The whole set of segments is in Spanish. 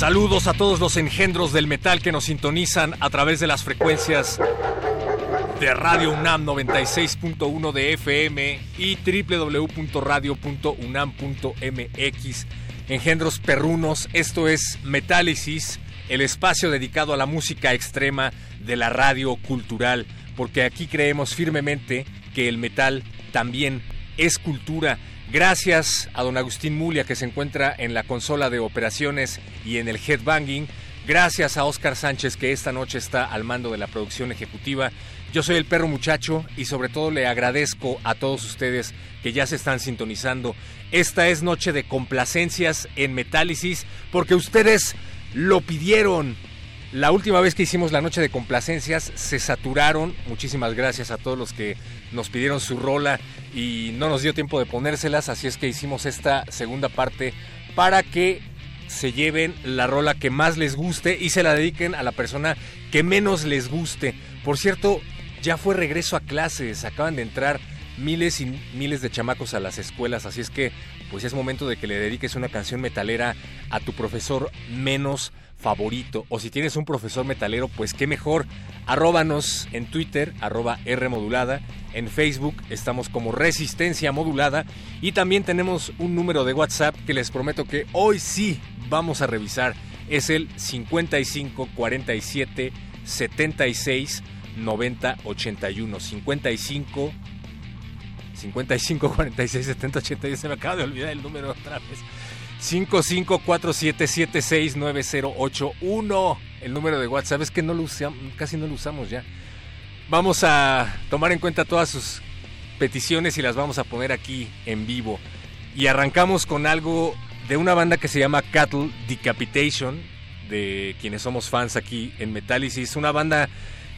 Saludos a todos los engendros del metal que nos sintonizan a través de las frecuencias de Radio UNAM 96.1 de FM y www.radio.unam.mx. Engendros perrunos, esto es Metálisis, el espacio dedicado a la música extrema de la radio cultural, porque aquí creemos firmemente que el metal también es cultura. Gracias a don Agustín Mulia que se encuentra en la consola de operaciones y en el headbanging. Gracias a Oscar Sánchez que esta noche está al mando de la producción ejecutiva. Yo soy el perro muchacho y sobre todo le agradezco a todos ustedes que ya se están sintonizando. Esta es noche de complacencias en Metálisis porque ustedes lo pidieron. La última vez que hicimos la noche de complacencias se saturaron. Muchísimas gracias a todos los que nos pidieron su rola y no nos dio tiempo de ponérselas, así es que hicimos esta segunda parte para que se lleven la rola que más les guste y se la dediquen a la persona que menos les guste. Por cierto, ya fue regreso a clases, acaban de entrar miles y miles de chamacos a las escuelas, así es que pues es momento de que le dediques una canción metalera a tu profesor menos favorito. O si tienes un profesor metalero, pues qué mejor. Arróbanos en Twitter, arroba R modulada. En Facebook estamos como Resistencia Modulada. Y también tenemos un número de WhatsApp que les prometo que hoy sí vamos a revisar. Es el 55 47 76 90 81 55 55 46 70 81 se me acaba de olvidar el número otra vez. 5547769081 el número de WhatsApp es que no lo usamos, casi no lo usamos ya. Vamos a tomar en cuenta todas sus peticiones y las vamos a poner aquí en vivo. Y arrancamos con algo de una banda que se llama Cattle Decapitation de quienes somos fans aquí en Metálisis una banda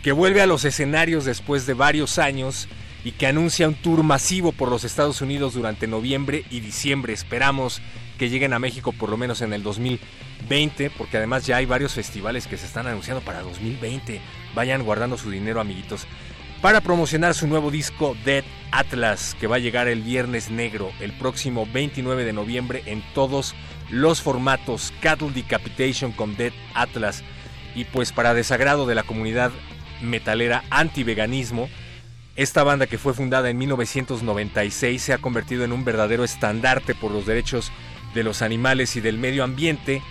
que vuelve a los escenarios después de varios años y que anuncia un tour masivo por los Estados Unidos durante noviembre y diciembre. Esperamos que lleguen a México por lo menos en el 2020, porque además ya hay varios festivales que se están anunciando para 2020. Vayan guardando su dinero, amiguitos. Para promocionar su nuevo disco Dead Atlas, que va a llegar el viernes negro, el próximo 29 de noviembre, en todos los formatos Cattle Decapitation con Dead Atlas. Y pues para desagrado de la comunidad metalera anti-veganismo. Esta banda que fue fundada en 1996 se ha convertido en un verdadero estandarte por los derechos de los animales y del medio ambiente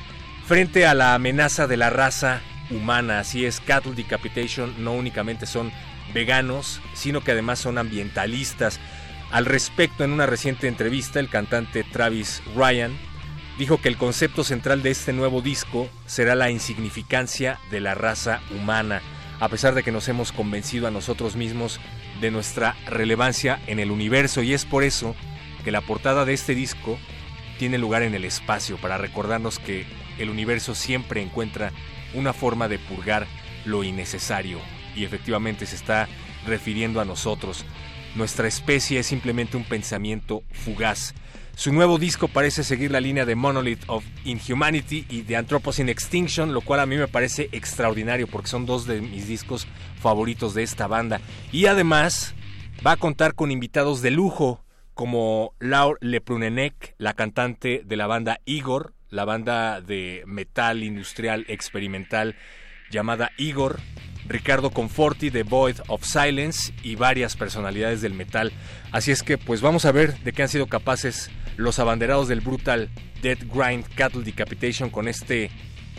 frente a la amenaza de la raza humana. Así es, Cattle Decapitation no únicamente son veganos, sino que además son ambientalistas. Al respecto, en una reciente entrevista, el cantante Travis Ryan dijo que el concepto central de este nuevo disco será la insignificancia de la raza humana a pesar de que nos hemos convencido a nosotros mismos de nuestra relevancia en el universo y es por eso que la portada de este disco tiene lugar en el espacio para recordarnos que el universo siempre encuentra una forma de purgar lo innecesario y efectivamente se está refiriendo a nosotros. Nuestra especie es simplemente un pensamiento fugaz. Su nuevo disco parece seguir la línea de Monolith of Inhumanity y de Anthropocene Extinction, lo cual a mí me parece extraordinario porque son dos de mis discos favoritos de esta banda. Y además va a contar con invitados de lujo como Laure Leprunenek, la cantante de la banda Igor, la banda de metal industrial experimental llamada Igor, Ricardo Conforti de Void of Silence y varias personalidades del metal. Así es que pues vamos a ver de qué han sido capaces los abanderados del brutal Dead Grind Cattle Decapitation con este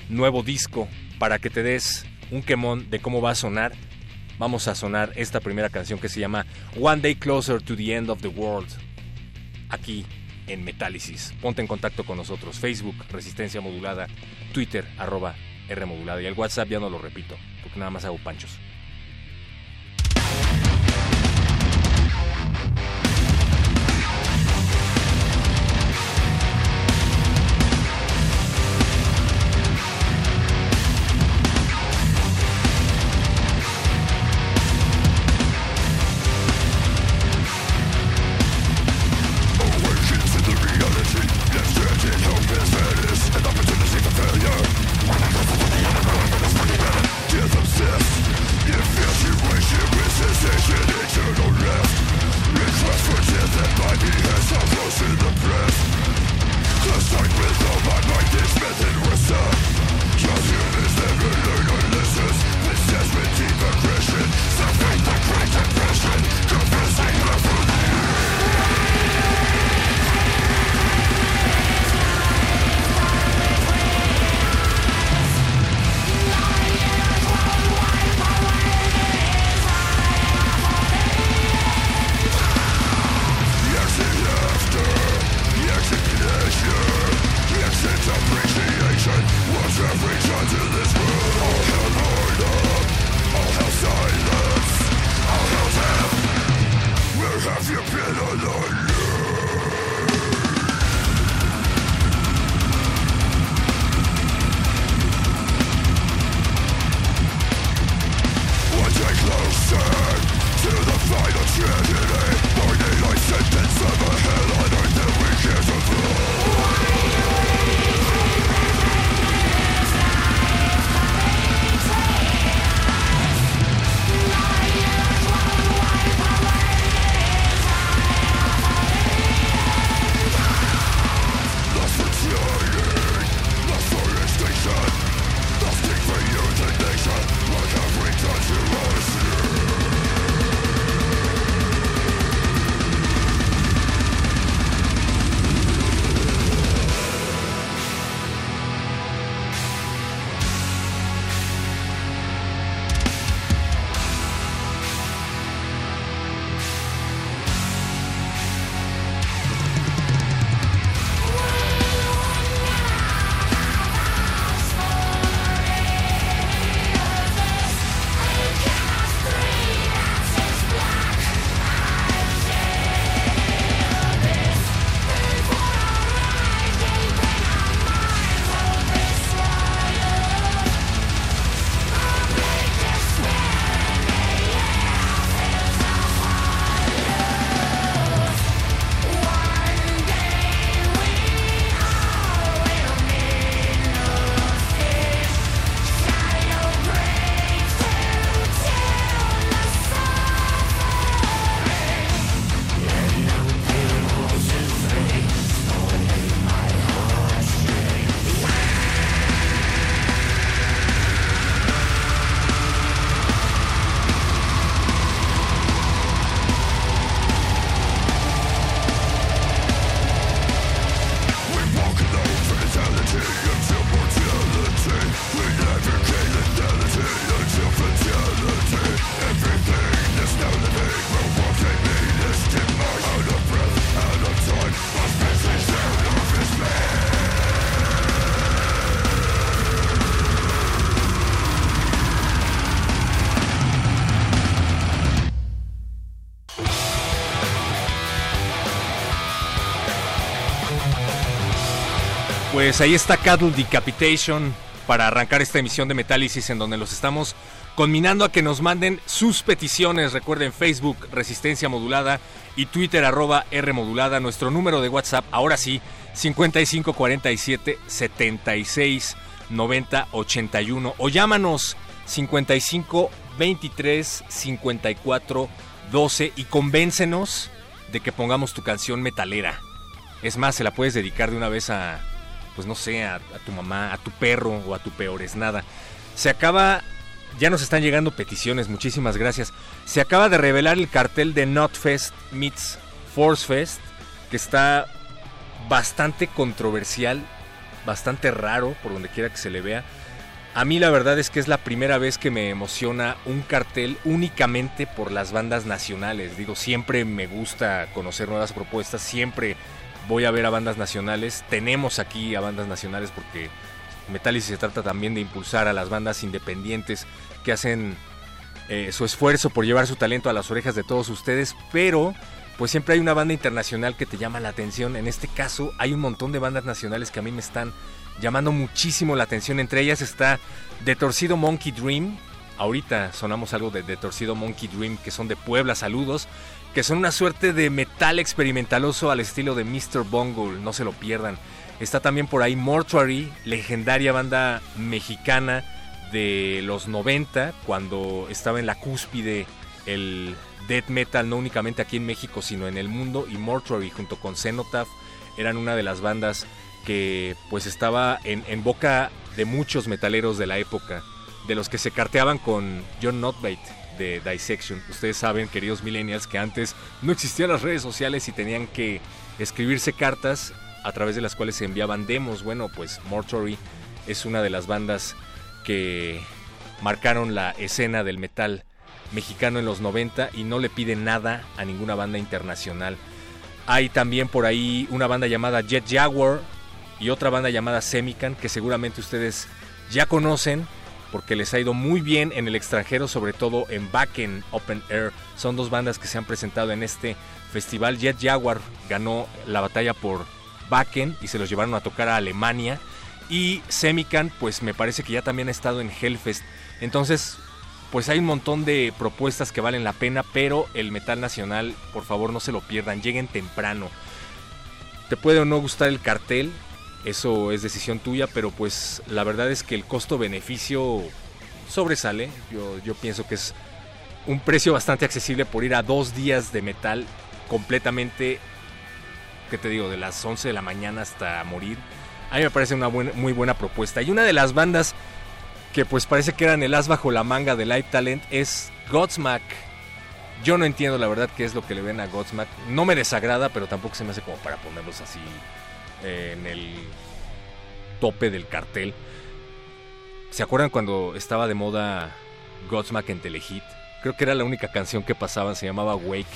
nuevo disco para que te des un quemón de cómo va a sonar. Vamos a sonar esta primera canción que se llama One Day Closer to the End of the World. Aquí en Metálisis. Ponte en contacto con nosotros. Facebook, Resistencia Modulada, Twitter, arroba R Modulada. Y el WhatsApp ya no lo repito, porque nada más hago panchos. Pues ahí está Cattle Decapitation para arrancar esta emisión de Metálisis en donde los estamos conminando a que nos manden sus peticiones. Recuerden Facebook Resistencia Modulada y Twitter arroba R Modulada. Nuestro número de WhatsApp, ahora sí, 5547 76 90 81 o llámanos 55 23 54 12 y convéncenos de que pongamos tu canción metalera. Es más, se la puedes dedicar de una vez a, pues no sé, a, tu mamá, a tu perro o a tu peor es nada. Se acaba, ya nos están llegando peticiones, muchísimas gracias. Se acaba de revelar el cartel de Notfest meets Force Fest, que está bastante controversial, bastante raro por donde quiera que se le vea. A mí la verdad es que es la primera vez que me emociona un cartel únicamente por las bandas nacionales. Digo, siempre me gusta conocer nuevas propuestas, siempre voy a ver a bandas nacionales. Tenemos aquí a bandas nacionales porque Metallica se trata también de impulsar a las bandas independientes que hacen eh, su esfuerzo por llevar su talento a las orejas de todos ustedes, pero pues siempre hay una banda internacional que te llama la atención. En este caso hay un montón de bandas nacionales que a mí me están llamando muchísimo la atención. Entre ellas está The Torcido Monkey Dream. Ahorita sonamos algo de The Torcido Monkey Dream que son de Puebla, saludos que son una suerte de metal experimentaloso al estilo de Mr. Bungle, no se lo pierdan. Está también por ahí Mortuary, legendaria banda mexicana de los 90, cuando estaba en la cúspide el death metal, no únicamente aquí en México, sino en el mundo, y Mortuary junto con Cenotaph eran una de las bandas que pues estaba en, boca de muchos metaleros de la época, de los que se carteaban con John Notbate Dissection. Ustedes saben, queridos millennials, que antes no existían las redes sociales y tenían que escribirse cartas a través de las cuales se enviaban demos. Bueno, pues Mortuary es una de las bandas que marcaron la escena del metal mexicano en los 90 y no le pide nada a ninguna banda internacional. Hay también por ahí una banda llamada Jet Jaguar y otra banda llamada Semican que seguramente ustedes ya conocen porque les ha ido muy bien en el extranjero, sobre todo en Backen Open Air. Son dos bandas que se han presentado en este festival. Jet Jaguar ganó la batalla por Backen y se los llevaron a tocar a Alemania. Y Semican, pues me parece que ya también ha estado en Hellfest. Entonces, pues hay un montón de propuestas que valen la pena, pero el metal nacional, por favor no se lo pierdan, lleguen temprano. Te puede o no gustar el cartel, eso es decisión tuya, pero pues la verdad es que el costo-beneficio sobresale. Yo, yo pienso que es un precio bastante accesible por ir a dos días de metal completamente, ¿qué te digo? De las 11 de la mañana hasta morir. A mí me parece una muy buena propuesta. Y una de las bandas que pues parece que eran el as bajo la manga de Live Talent es Godsmack. Yo no entiendo la verdad qué es lo que le ven a Godsmack. No me desagrada, pero tampoco se me hace como para ponerlos así en el tope del cartel. ¿Se acuerdan cuando estaba de moda Godsmack en Telehit? Creo que era la única canción que pasaban, se llamaba Wake.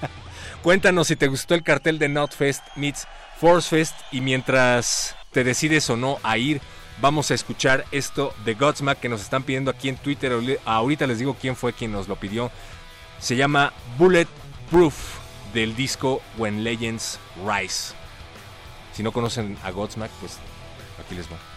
Cuéntanos si te gustó el cartel de Notfest meets Force Fest y mientras te decides o no a ir, vamos a escuchar esto de Godsmack que nos están pidiendo aquí en Twitter. Ahorita les digo quién fue quien nos lo pidió. Se llama Bullet Proof del disco When Legends Rise. Si no conocen a Godsmack, pues aquí les va.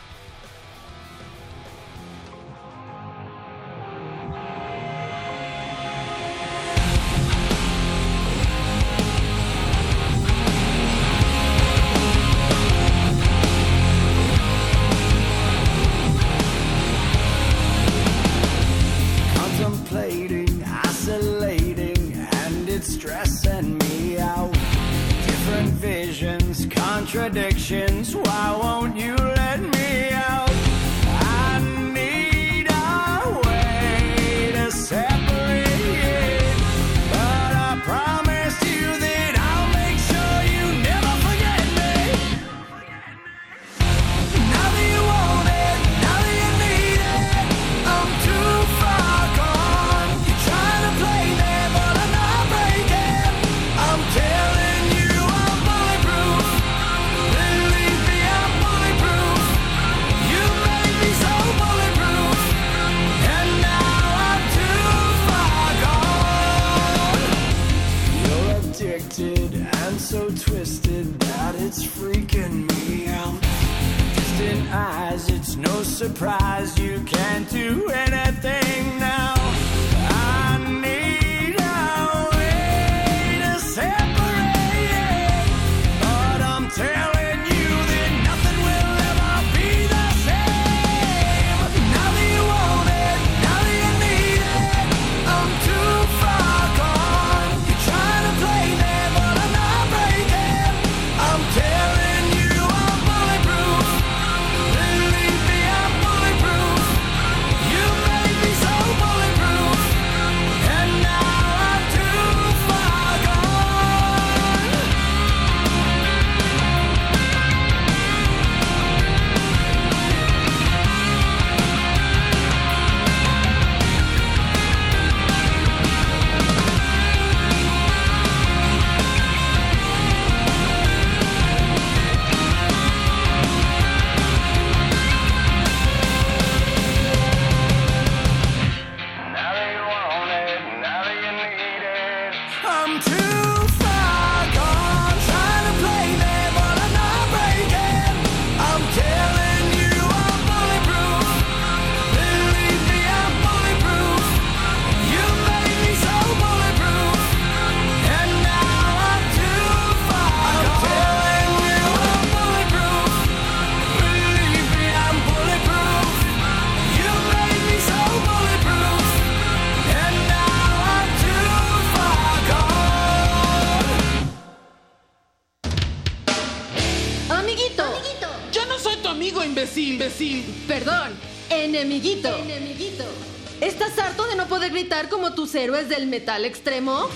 Como tus héroes del metal extremo?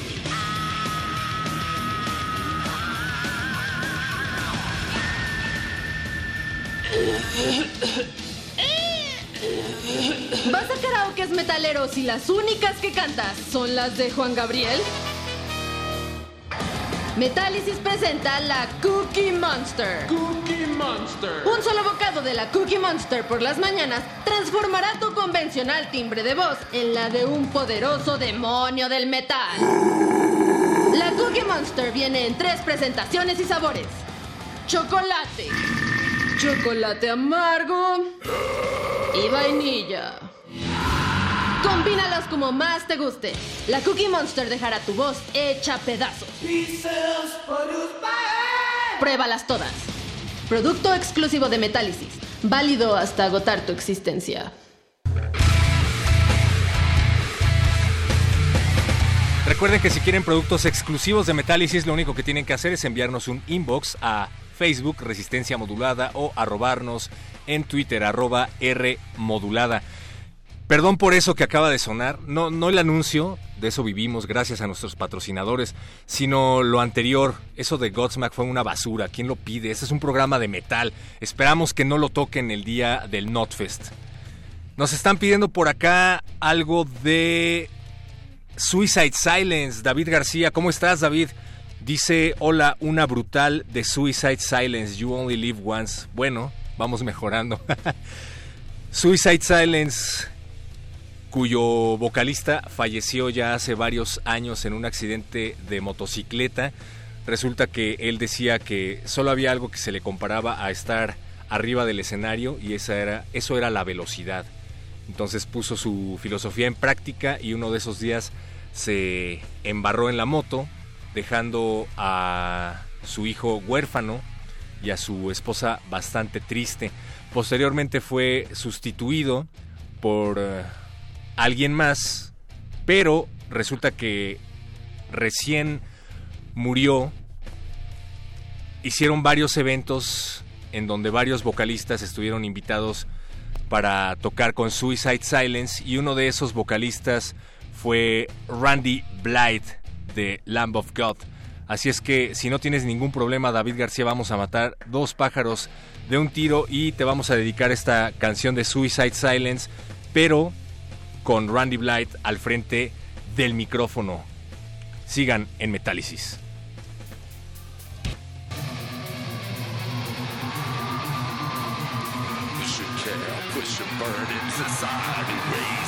¿Vas a karaokes metaleros y las únicas que cantas son las de Juan Gabriel? Metálisis presenta la Cookie Monster. Cookie Monster. Un solo bocado de la Cookie Monster por las mañanas transformará tu convencional timbre de voz en la de un poderoso demonio del metal. La Cookie Monster viene en tres presentaciones y sabores. Chocolate, chocolate amargo y vainilla. Combínalos como más te guste. La Cookie Monster dejará tu voz hecha pedazos. Pruébalas todas. Producto exclusivo de Metálisis. Válido hasta agotar tu existencia. Recuerden que si quieren productos exclusivos de Metálisis, lo único que tienen que hacer es enviarnos un inbox a Facebook Resistencia Modulada o arrobarnos en Twitter arroba R Modulada. Perdón por eso que acaba de sonar, no, no el anuncio, de eso vivimos gracias a nuestros patrocinadores, sino lo anterior, eso de Godsmack fue una basura, ¿quién lo pide? Ese es un programa de metal, esperamos que no lo toquen el día del Notfest. Nos están pidiendo por acá algo de Suicide Silence, David García, ¿cómo estás David? Dice, hola, una brutal de Suicide Silence, You Only Live Once. Bueno, vamos mejorando. Suicide Silence, cuyo vocalista falleció ya hace varios años en un accidente de motocicleta. Resulta que él decía que solo había algo que se le comparaba a estar arriba del escenario y esa era, eso era la velocidad. Entonces puso su filosofía en práctica y uno de esos días se embarró en la moto, dejando a su hijo huérfano y a su esposa bastante triste. Posteriormente fue sustituido por eh, alguien más, pero resulta que recién murió. Hicieron varios eventos en donde varios vocalistas estuvieron invitados para tocar con Suicide Silence y uno de esos vocalistas fue Randy Blythe de Lamb of God. Así es que si no tienes ningún problema, David García, vamos a matar dos pájaros de un tiro y te vamos a dedicar esta canción de Suicide Silence, pero con Randy Blythe al frente del micrófono. Sigan en Metálisis. push a burden society raised.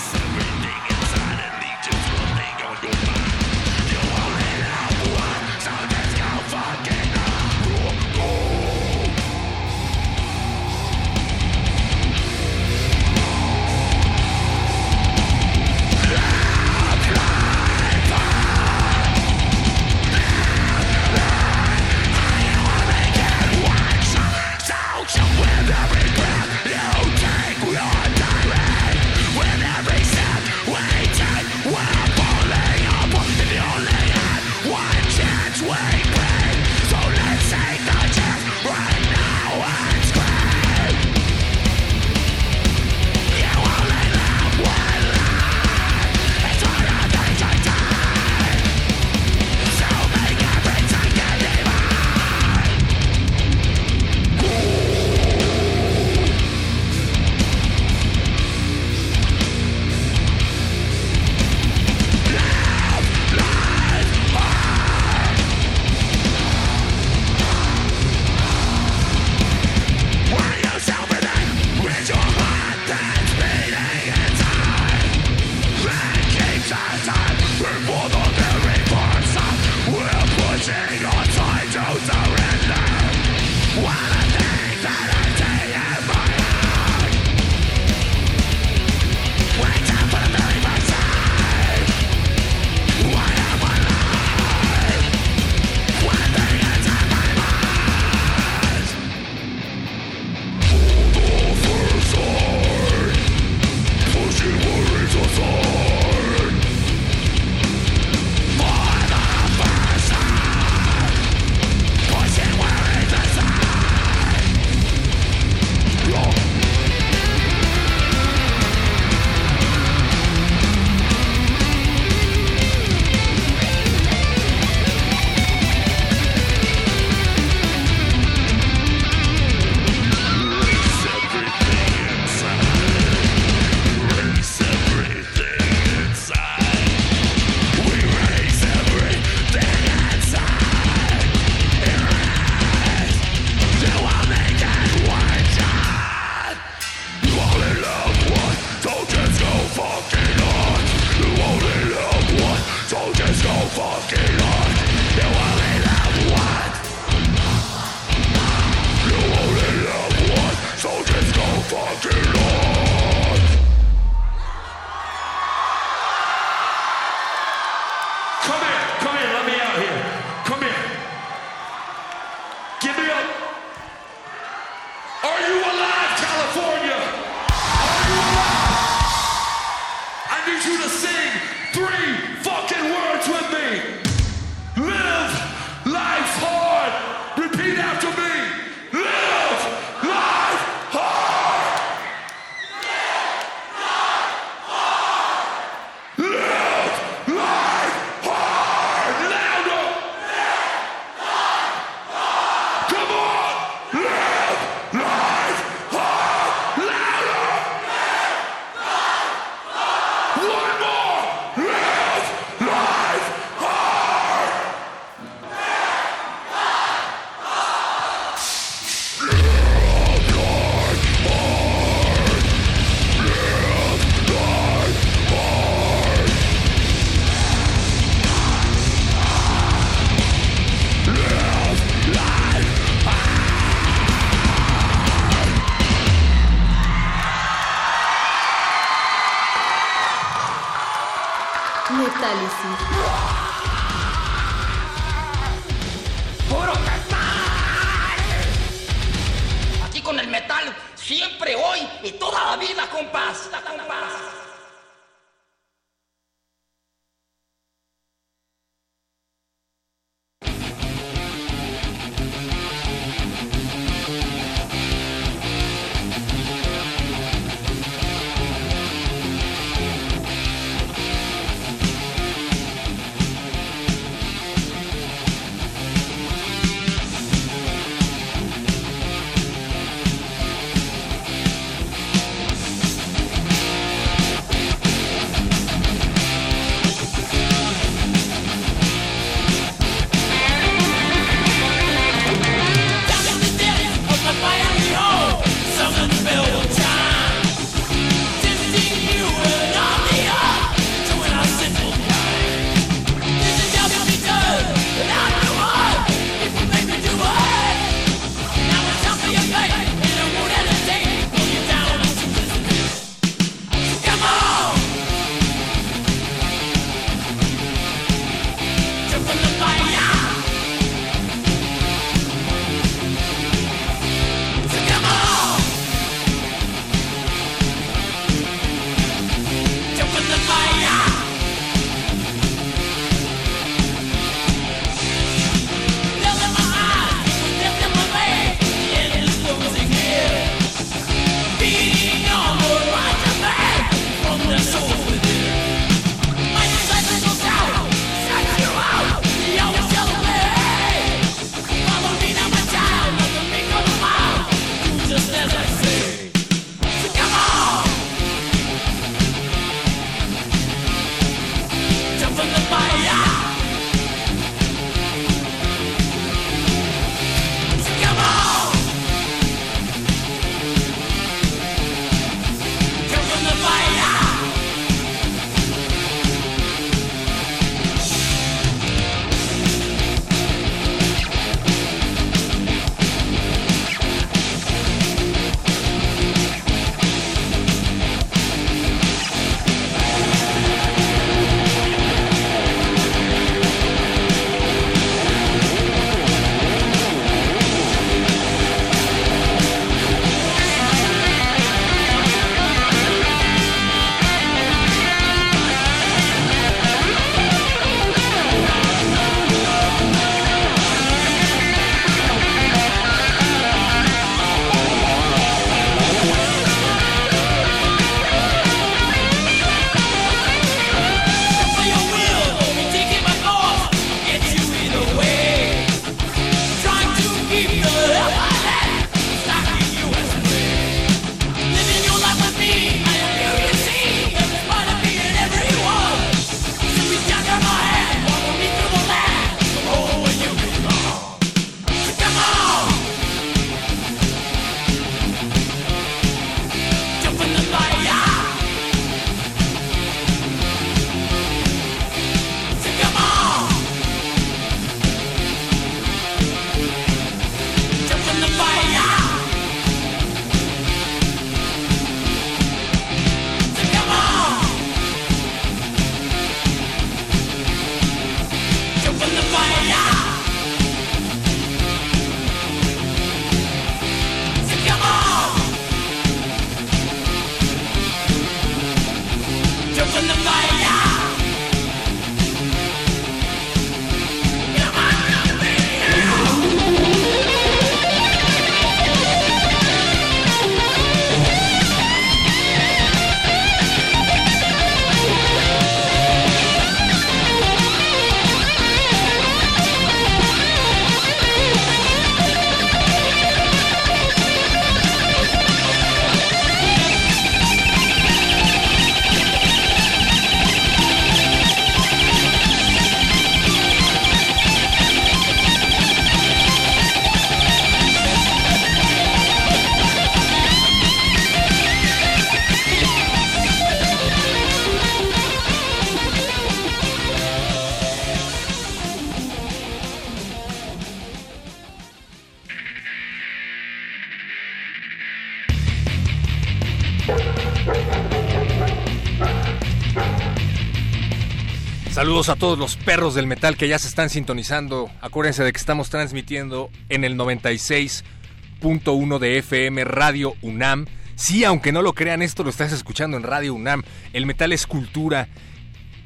Saludos a todos los perros del metal que ya se están sintonizando. Acuérdense de que estamos transmitiendo en el 96.1 de FM Radio UNAM. Sí, aunque no lo crean, esto lo estás escuchando en Radio UNAM. El metal es cultura.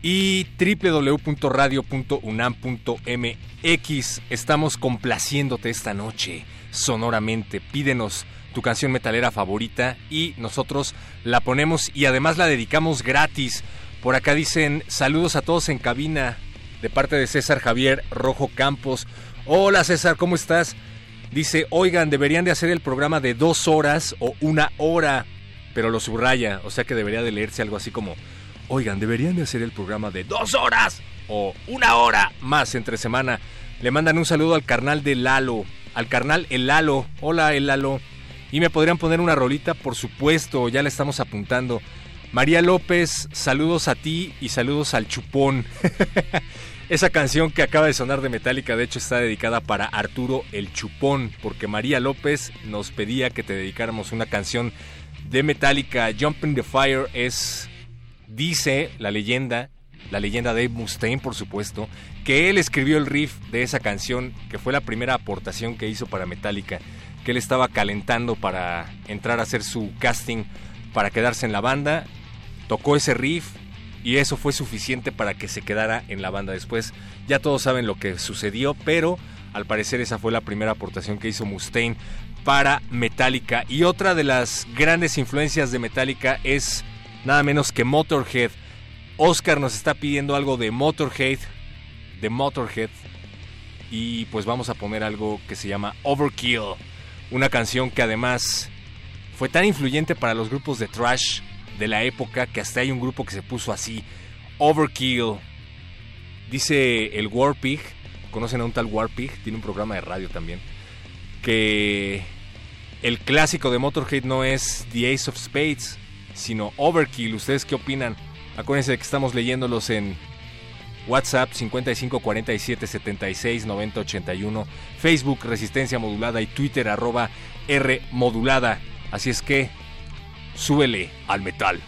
Y www.radio.unam.mx. Estamos complaciéndote esta noche, sonoramente. Pídenos tu canción metalera favorita y nosotros la ponemos y además la dedicamos gratis. Por acá dicen saludos a todos en cabina de parte de César Javier Rojo Campos. Hola César, ¿cómo estás? Dice, oigan, deberían de hacer el programa de dos horas o una hora, pero lo subraya, o sea que debería de leerse algo así como, oigan, deberían de hacer el programa de dos horas o una hora más entre semana. Le mandan un saludo al carnal de Lalo, al carnal El Lalo. Hola El Lalo. Y me podrían poner una rolita, por supuesto, ya le estamos apuntando. María López, saludos a ti y saludos al chupón. Esa canción que acaba de sonar de Metallica, de hecho, está dedicada para Arturo el Chupón, porque María López nos pedía que te dedicáramos una canción de Metallica. Jumping the Fire es, dice la leyenda, la leyenda de Mustaine, por supuesto, que él escribió el riff de esa canción, que fue la primera aportación que hizo para Metallica, que él estaba calentando para entrar a hacer su casting para quedarse en la banda tocó ese riff y eso fue suficiente para que se quedara en la banda. Después ya todos saben lo que sucedió, pero al parecer esa fue la primera aportación que hizo Mustaine para Metallica. Y otra de las grandes influencias de Metallica es nada menos que Motorhead. Oscar nos está pidiendo algo de Motorhead, de Motorhead. Y pues vamos a poner algo que se llama Overkill. Una canción que además fue tan influyente para los grupos de thrash de la época que hasta hay un grupo que se puso así, Overkill. Dice el Warpig, conocen a un tal Warpig, tiene un programa de radio también, que el clásico de Motorhead no es The Ace of Spades, sino Overkill. ¿Ustedes qué opinan? Acuérdense que estamos leyéndolos en WhatsApp 55 47 76 90 81, Facebook Resistencia Modulada y Twitter arroba R Modulada. Así es que súbele al metal.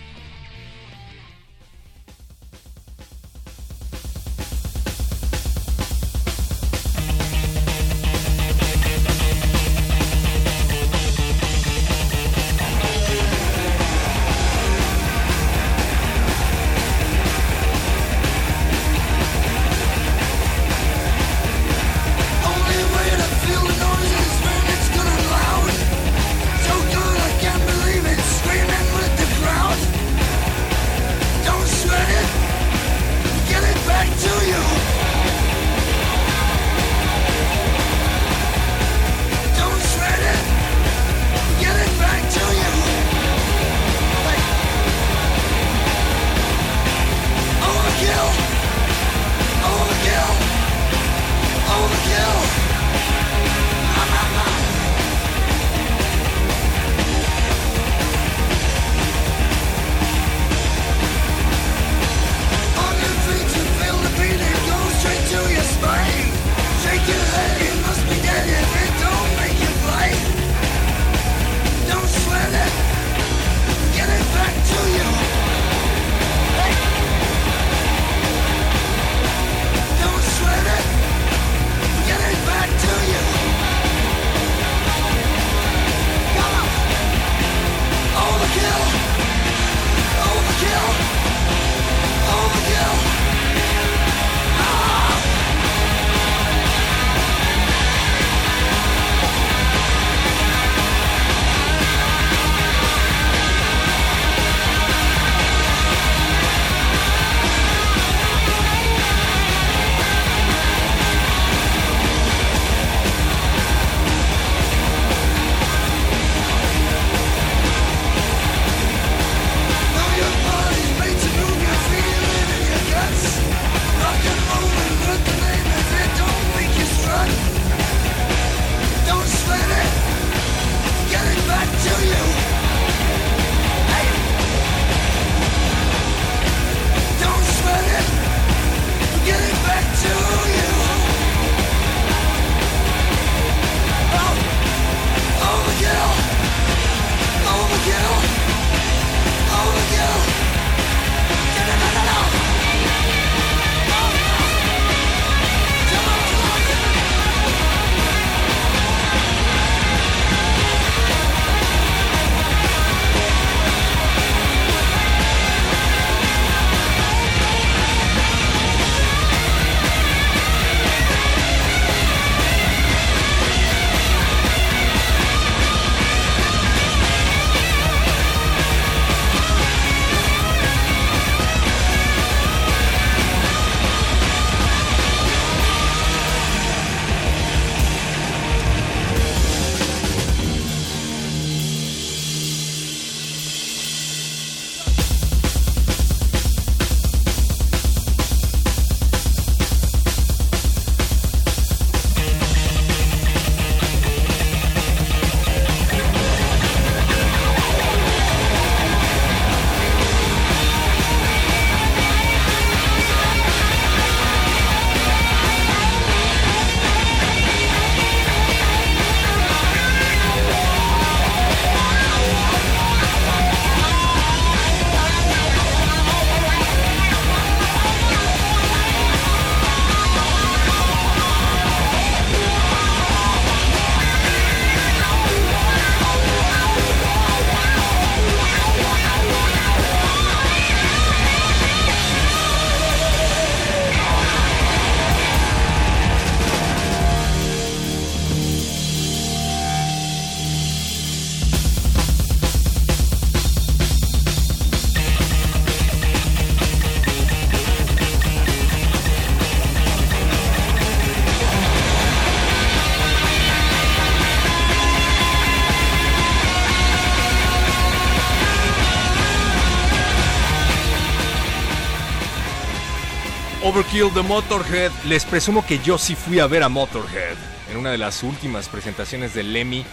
Overkill de Motorhead. Les presumo que yo sí fui a ver a Motorhead en una de las últimas presentaciones del Lemmy.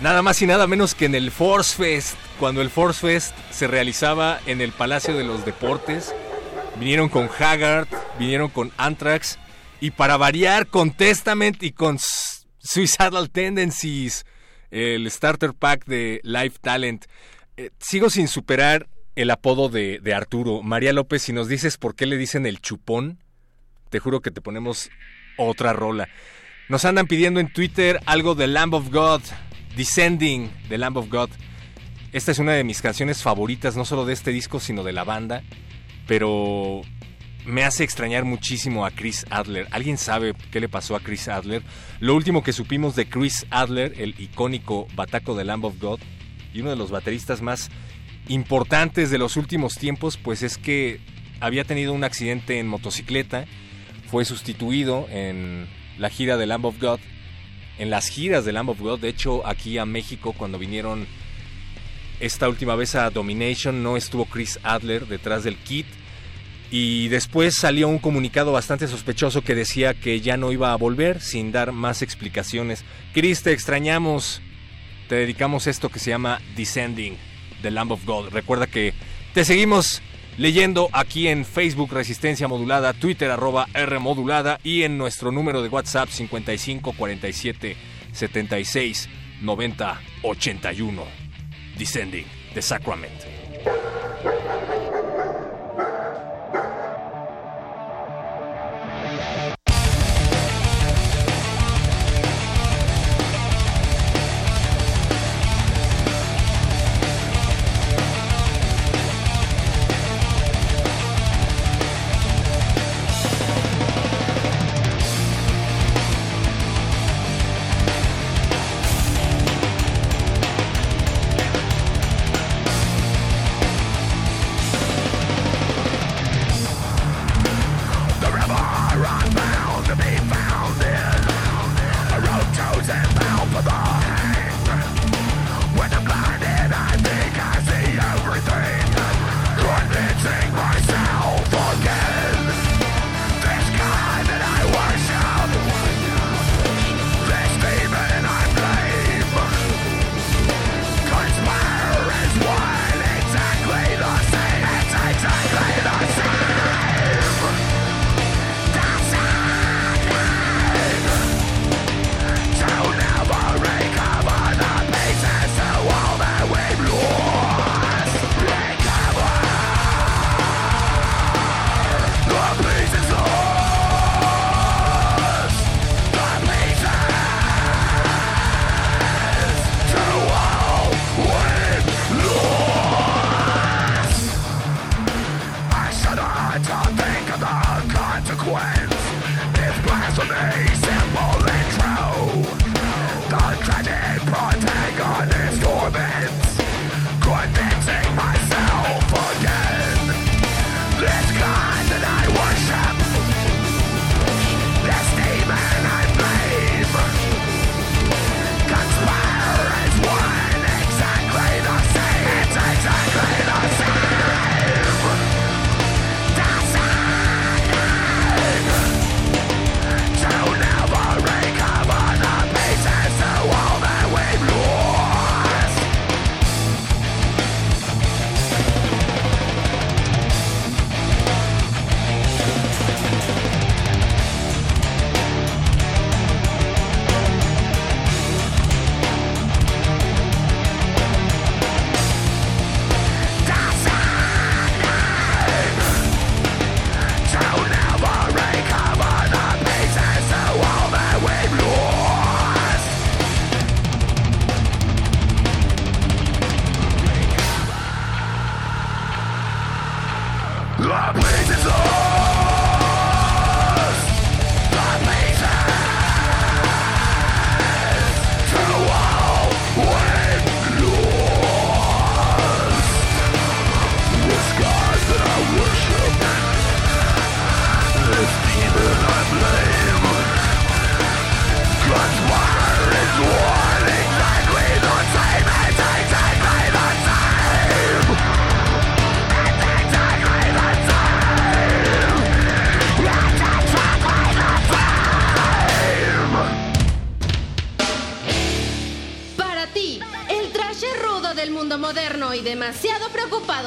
Nada más y nada menos que en el Force Fest, cuando el Force Fest se realizaba en el Palacio de los Deportes. Vinieron con Haggard, vinieron con Anthrax y para variar con Testament y con Suicidal Tendencies, el starter pack de Live Talent. Eh, sigo sin superar el apodo de, de, Arturo. María López, si nos dices por qué le dicen el chupón, te juro que te ponemos otra rola. Nos andan pidiendo en Twitter algo de Lamb of God, Descending de Lamb of God. Esta es una de mis canciones favoritas, no solo de este disco, sino de la banda. Pero me hace extrañar muchísimo a Chris Adler. ¿Alguien sabe qué le pasó a Chris Adler? Lo último que supimos de Chris Adler, el icónico bataco de Lamb of God y uno de los bateristas más importantes de los últimos tiempos, pues es que había tenido un accidente en motocicleta, fue sustituido en la gira de Lamb of God, en las giras de Lamb of God, de hecho aquí a México cuando vinieron esta última vez a Domination no estuvo Chris Adler detrás del kit y después salió un comunicado bastante sospechoso que decía que ya no iba a volver sin dar más explicaciones. Chris, te extrañamos, te dedicamos esto que se llama Descending. The Lamb of God. Recuerda que te seguimos leyendo aquí en Facebook Resistencia Modulada, Twitter arroba R Modulada y en nuestro número de WhatsApp 55 47 76 90 81. Descending the Sacrament.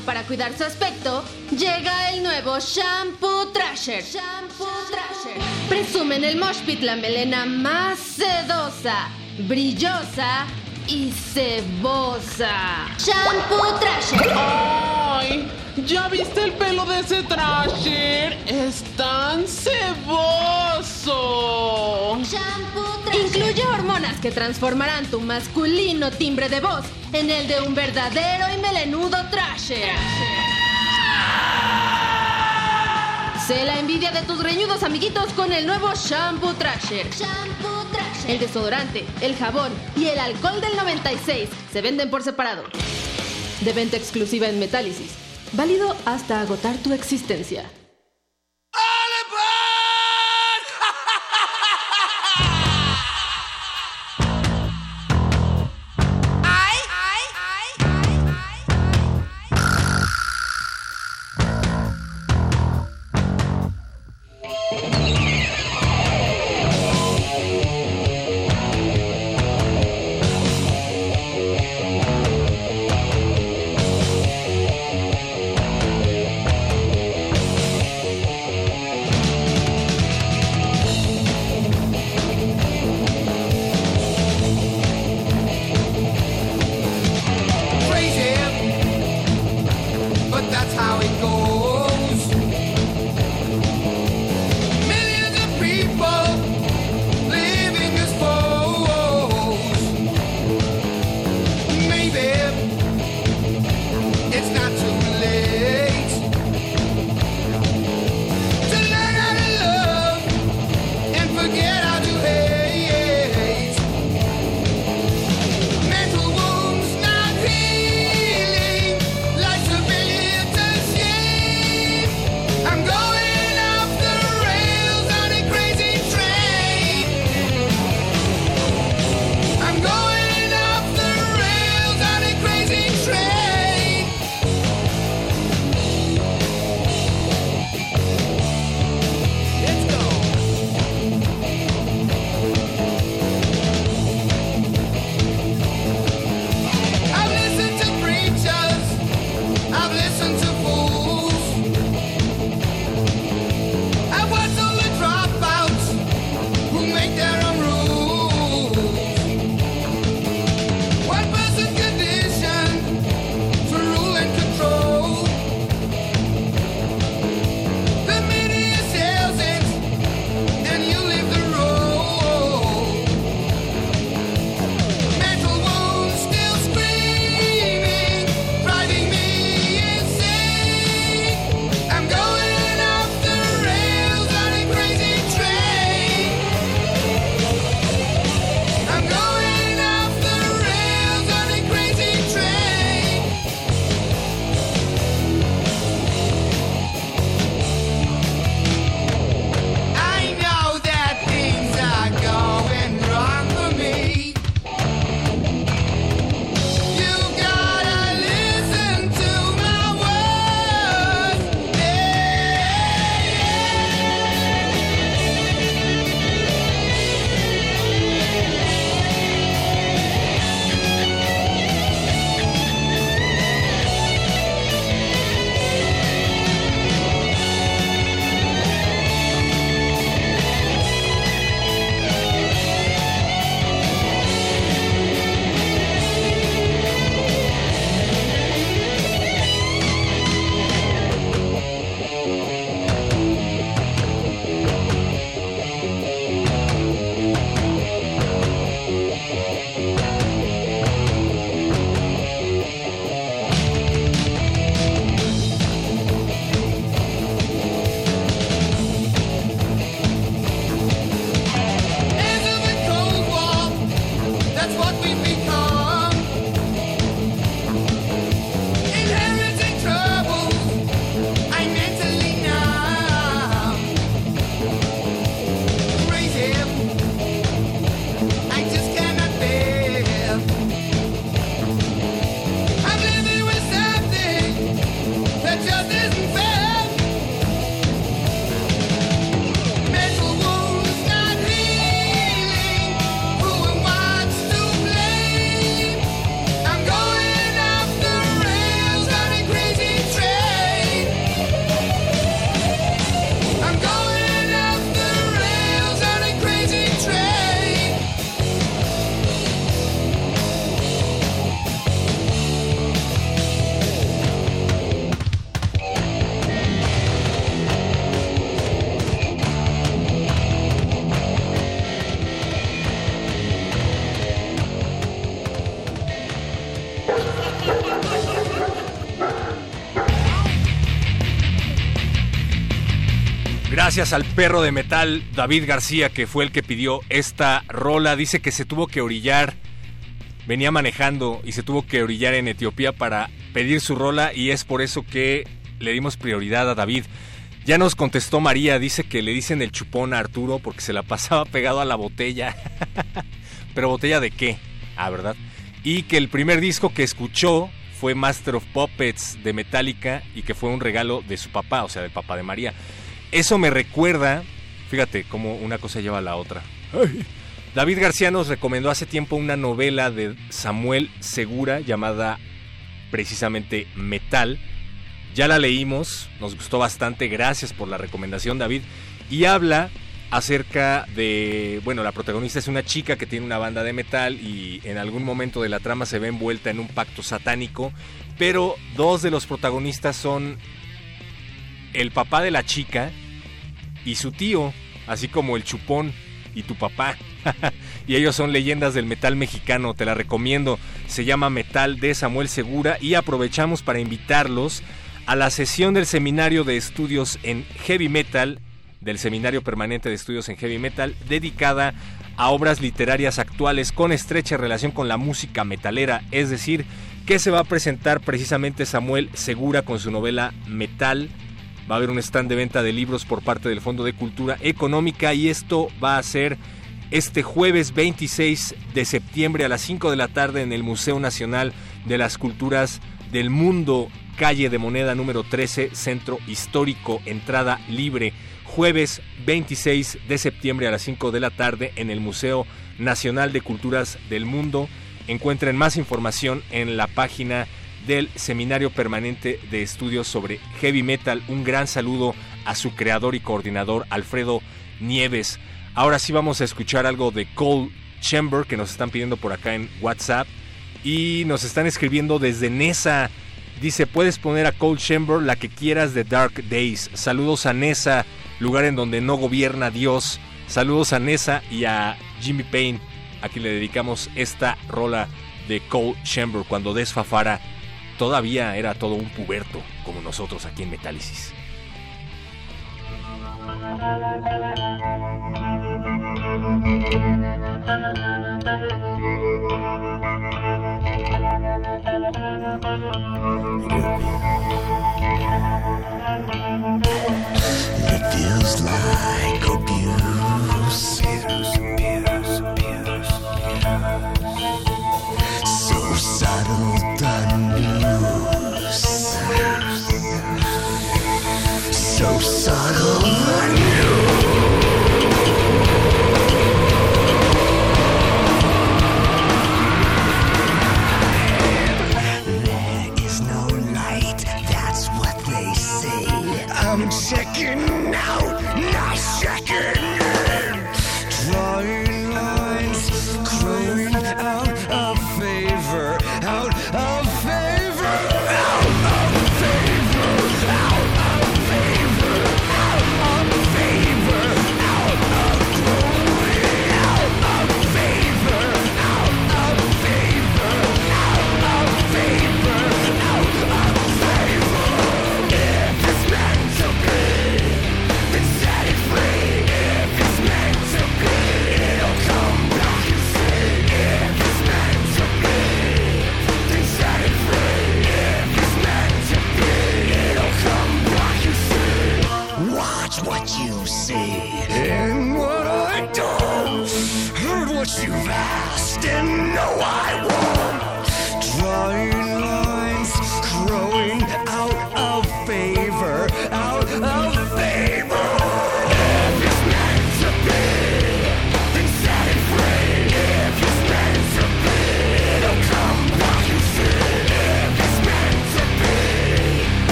Para cuidar su aspecto, llega el nuevo Shampoo Trasher. Shampoo Trasher. Presume en el Mosh Pit la melena más sedosa, brillosa y cebosa. Shampoo Trasher. ¡Ay! ¿Ya viste el pelo de ese Trasher? Que transformarán tu masculino timbre de voz en el de un verdadero y melenudo Trasher. Sé la envidia de tus reñudos amiguitos con el nuevo Shampoo Trasher. Shampoo Trasher. El desodorante, el jabón y el alcohol del 96 se venden por separado. De venta exclusiva en Metálisis. Válido hasta agotar tu existencia. Gracias al perro de metal David García, que fue el que pidió esta rola. Dice que se tuvo que orillar, venía manejando y se tuvo que orillar en Etiopía para pedir su rola y es por eso que le dimos prioridad a David. Ya nos contestó María, dice que le dicen el chupón a Arturo porque se la pasaba pegado a la botella. Pero botella de qué? Ah, ¿verdad? Y que el primer disco que escuchó fue Master of Puppets de Metallica y que fue un regalo de su papá, o sea, del papá de María. Eso me recuerda, fíjate cómo una cosa lleva a la otra. David García nos recomendó hace tiempo una novela de Samuel Segura llamada precisamente Metal. Ya la leímos, nos gustó bastante, gracias por la recomendación David. Y habla acerca de, bueno, la protagonista es una chica que tiene una banda de metal y en algún momento de la trama se ve envuelta en un pacto satánico, pero dos de los protagonistas son el papá de la chica y su tío, así como el chupón y tu papá. y ellos son leyendas del metal mexicano, te la recomiendo. Se llama Metal de Samuel Segura y aprovechamos para invitarlos a la sesión del seminario de estudios en heavy metal, del seminario permanente de estudios en heavy metal, dedicada a obras literarias actuales con estrecha relación con la música metalera, es decir, que se va a presentar precisamente Samuel Segura con su novela Metal Va a haber un stand de venta de libros por parte del Fondo de Cultura Económica y esto va a ser este jueves 26 de septiembre a las 5 de la tarde en el Museo Nacional de las Culturas del Mundo, calle de Moneda número 13, Centro Histórico, entrada libre. Jueves 26 de septiembre a las 5 de la tarde en el Museo Nacional de Culturas del Mundo. Encuentren más información en la página del Seminario Permanente de Estudios sobre Heavy Metal. Un gran saludo a su creador y coordinador, Alfredo Nieves. Ahora sí vamos a escuchar algo de Cole Chamber que nos están pidiendo por acá en WhatsApp. Y nos están escribiendo desde Nesa. Dice, puedes poner a Cole Chamber la que quieras de Dark Days. Saludos a Nesa, lugar en donde no gobierna Dios. Saludos a Nesa y a Jimmy Payne. Aquí le dedicamos esta rola de Cole Chamber cuando desfafara todavía era todo un puberto, como nosotros aquí en Metálisis.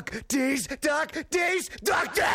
Dark days, dark days, dark days.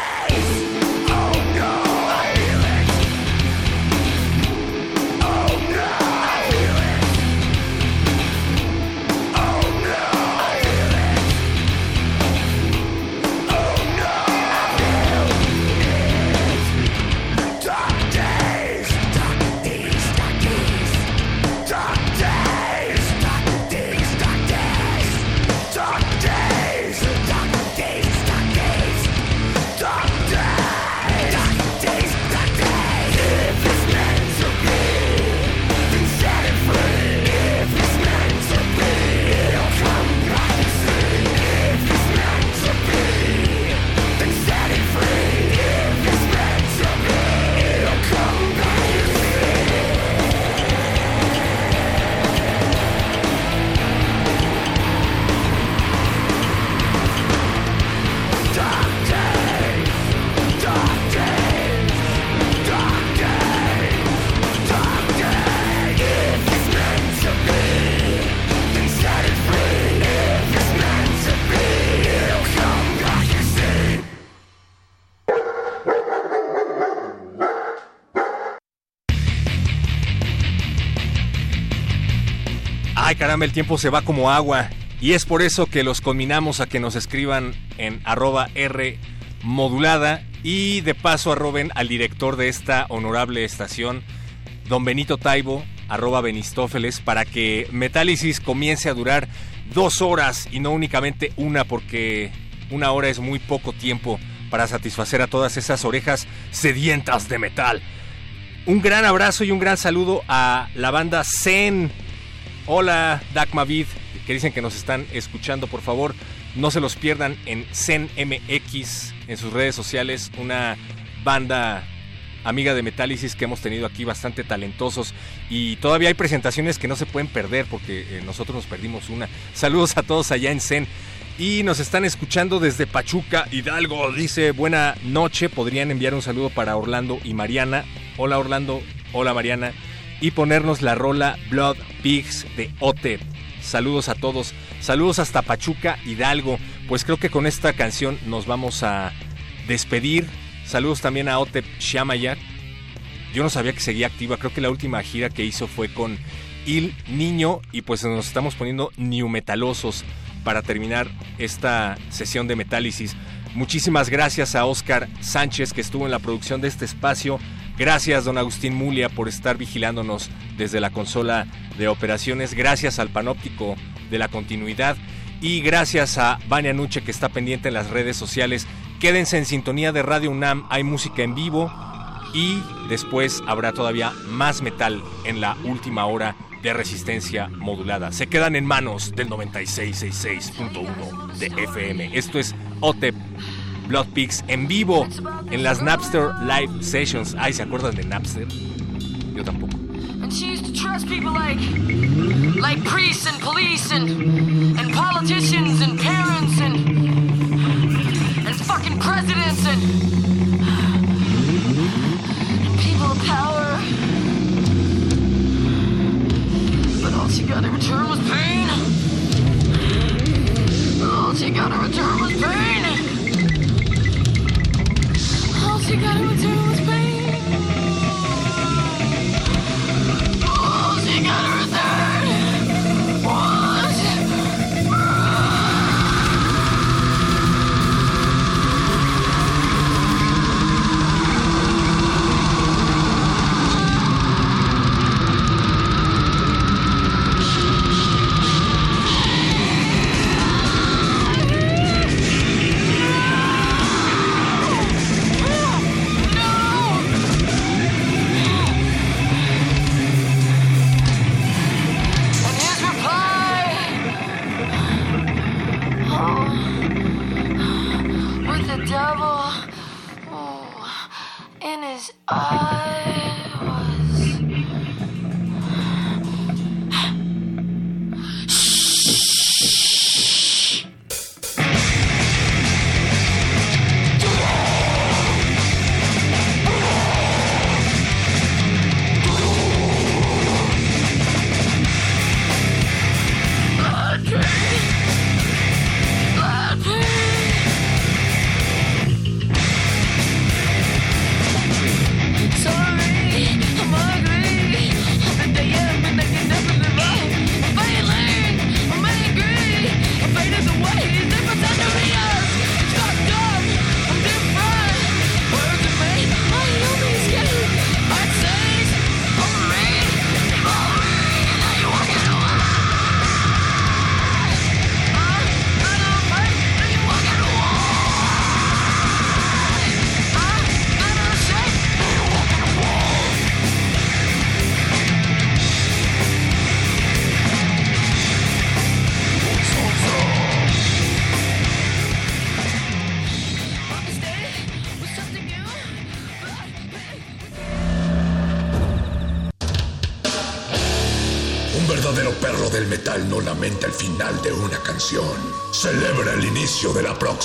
El tiempo se va como agua. Y es por eso que los conminamos a que nos escriban en arroba R modulada y de paso arroben al director de esta honorable estación, don Benito Taibo, arroba Benistófeles, para que Metálisis comience a durar dos horas y no únicamente una, porque una hora es muy poco tiempo para satisfacer a todas esas orejas sedientas de metal. Un gran abrazo y un gran saludo a la banda Zen. Hola, Dagmavid, que dicen que nos están escuchando, por favor, no se los pierdan en Zen MX, en sus redes sociales, una banda amiga de Metálisis que hemos tenido aquí bastante talentosos y todavía hay presentaciones que no se pueden perder porque eh, nosotros nos perdimos una. Saludos a todos allá en Zen. Y nos están escuchando desde Pachuca, Hidalgo. Dice, buena noche. Podrían enviar un saludo para Orlando y Mariana. Hola Orlando, hola Mariana. Y ponernos la rola Blood Pigs de Ote. Saludos a todos. Saludos hasta Pachuca, Hidalgo. Pues creo que con esta canción nos vamos a despedir. Saludos también a Otep Shamayak. Yo no sabía que seguía activa. Creo que la última gira que hizo fue con Il Niño. Y pues nos estamos poniendo new metalosos para terminar esta sesión de Metálisis. Muchísimas gracias a Oscar Sánchez que estuvo en la producción de este espacio. Gracias, don Agustín Mulia, por estar vigilándonos desde la consola de operaciones. Gracias al panóptico de la continuidad. Y gracias a Vania Nuche, que está pendiente en las redes sociales. Quédense en sintonía de Radio UNAM. Hay música en vivo. Y después habrá todavía más metal en la última hora de resistencia modulada. Se quedan en manos del 9666.1 de FM. Esto es OTEP Blood Pigs en vivo en las Napster Live Sessions. Ay, ¿se acuerdan de Napster? Yo tampoco. And she used to trust people like, like priests and police and, and politicians and parents and, and fucking presidents and, and people of power. But all she got in return was pain. All she got in return was pain. All she got in return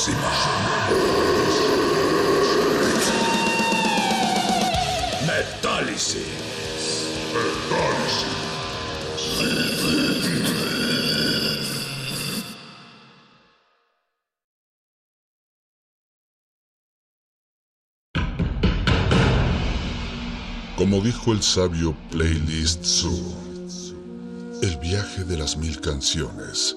próxima. Metálisis. Como dijo el sabio Playlist Zoo, El viaje de las mil canciones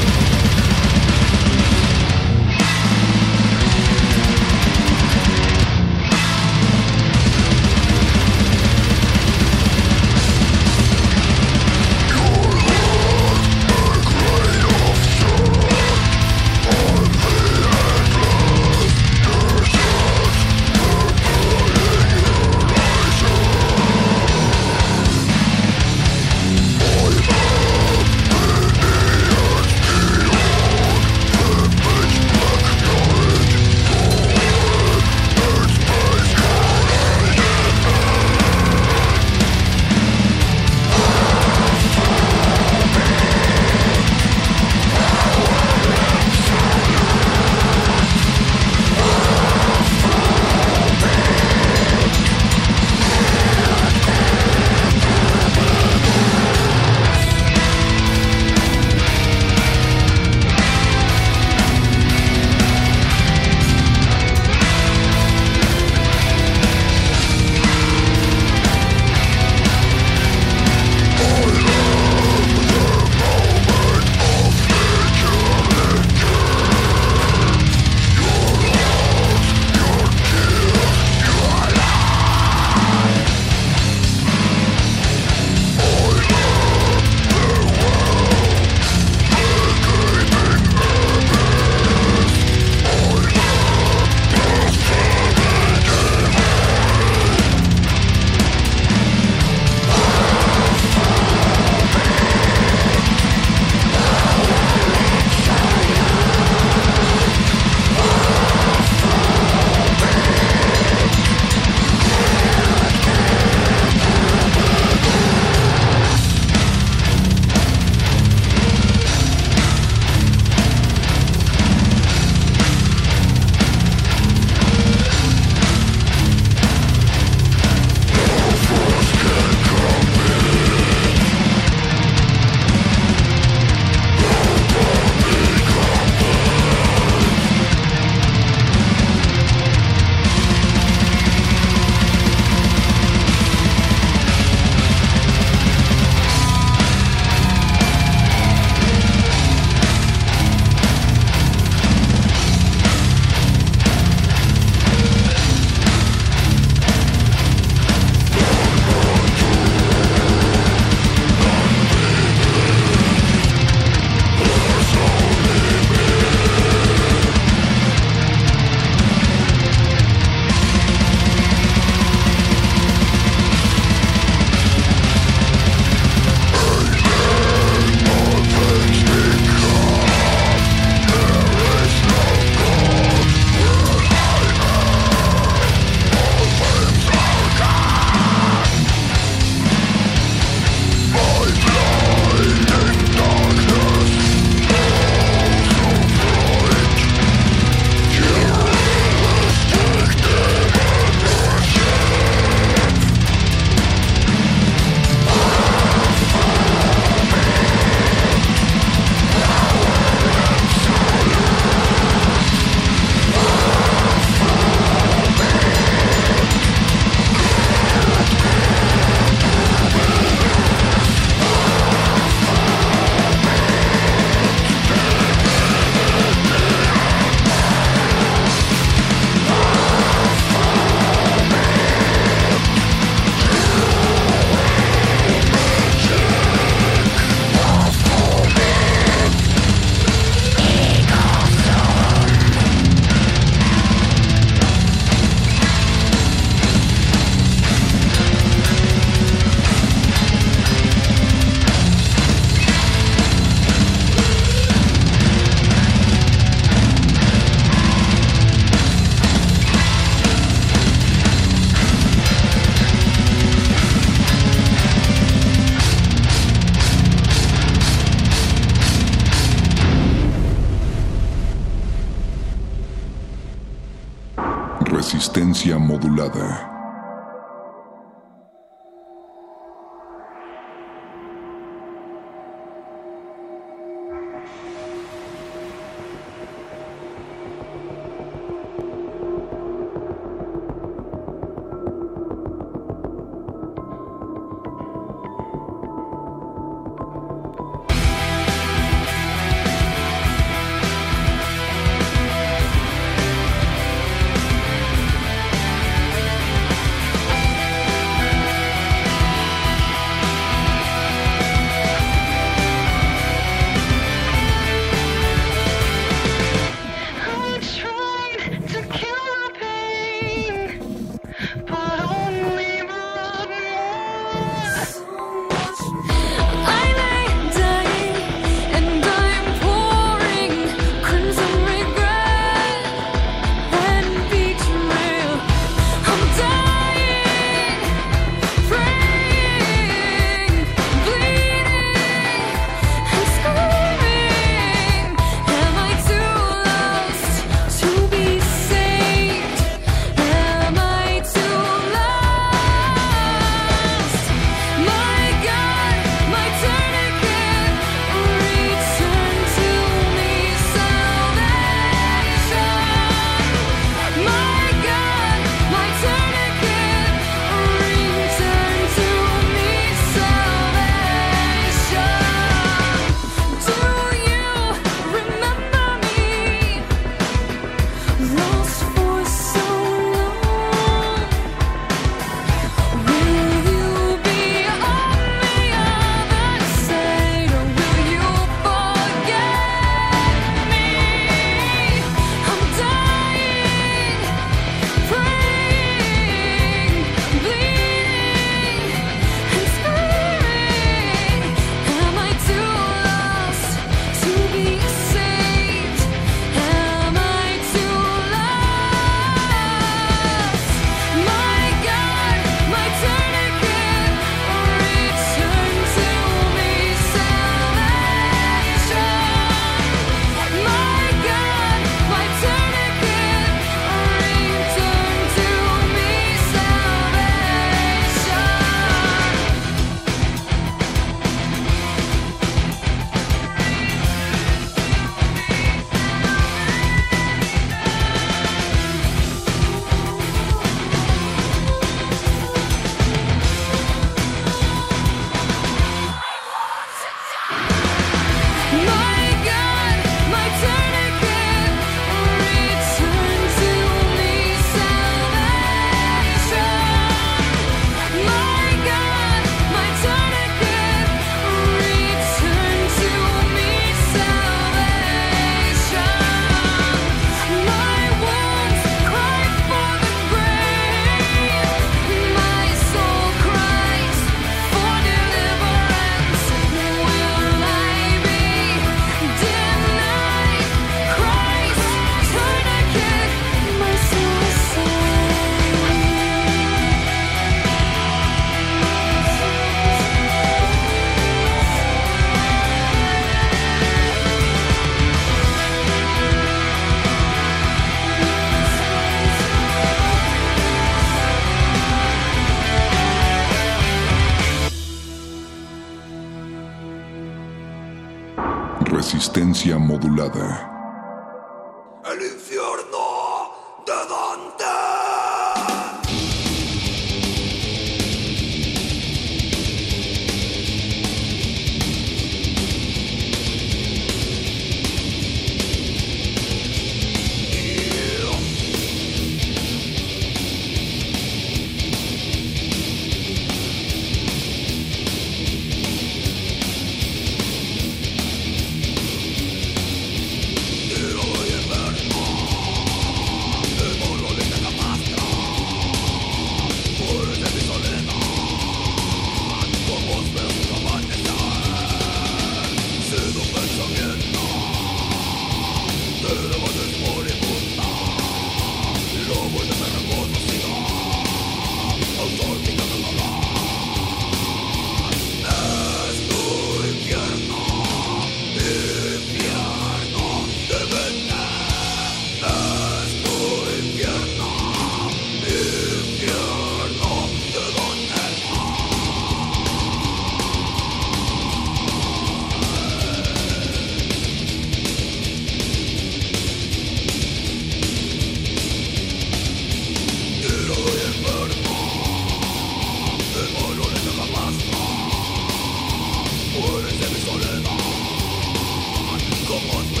on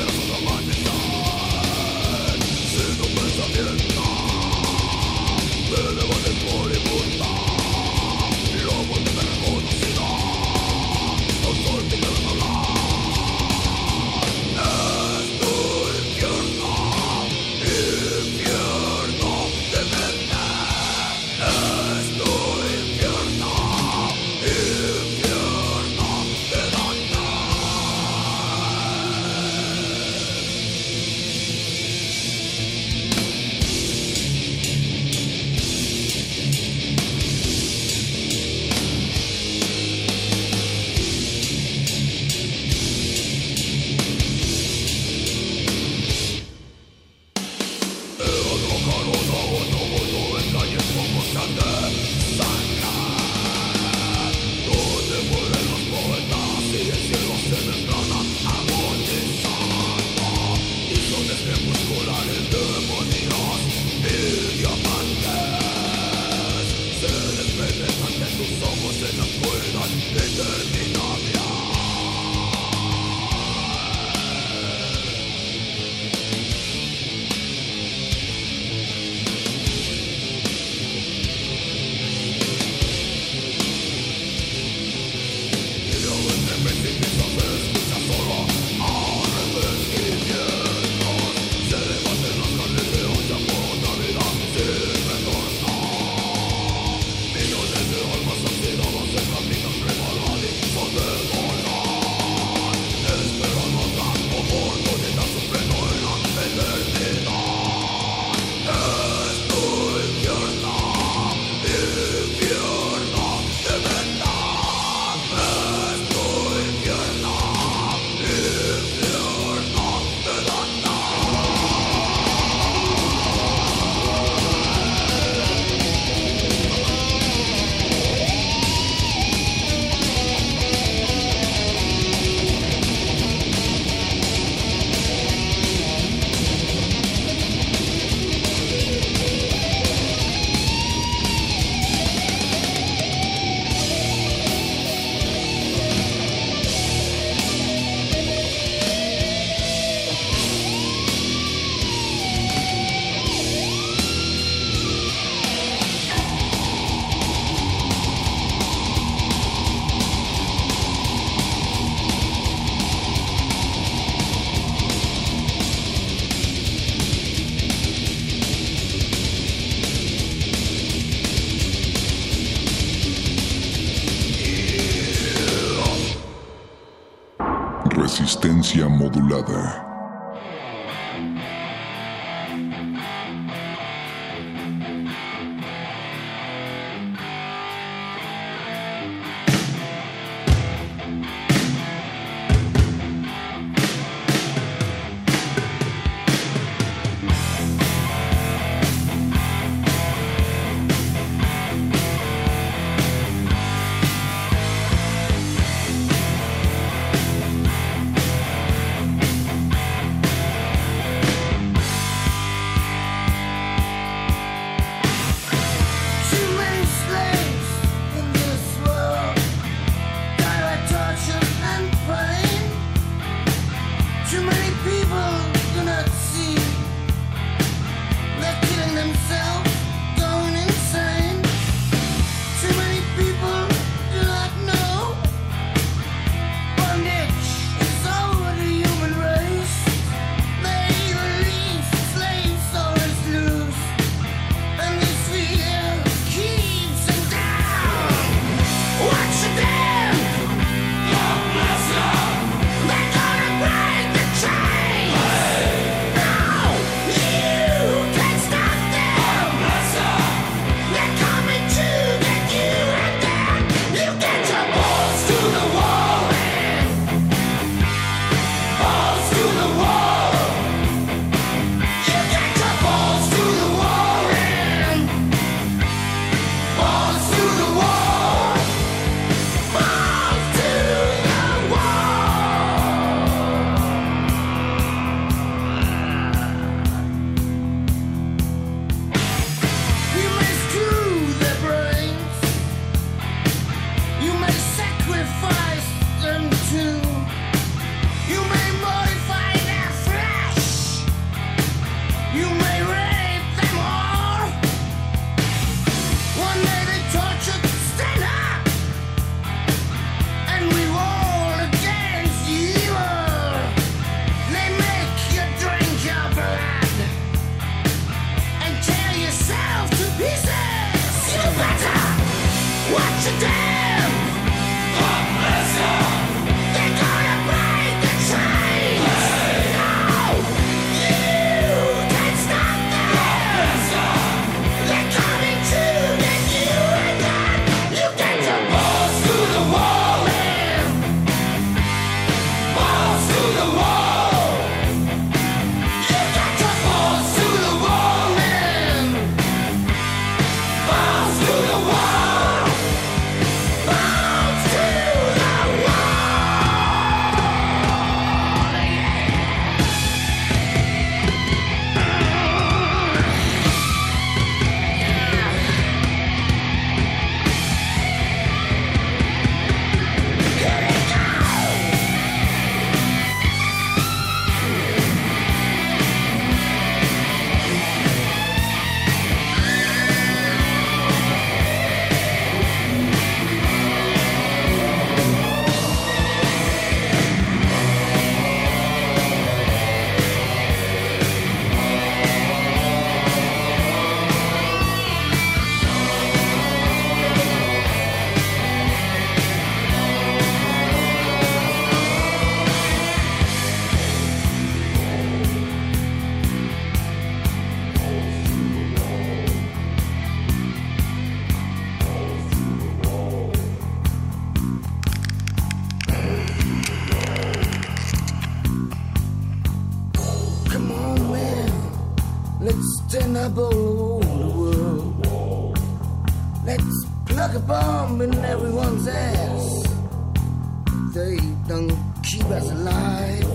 can keep us alive.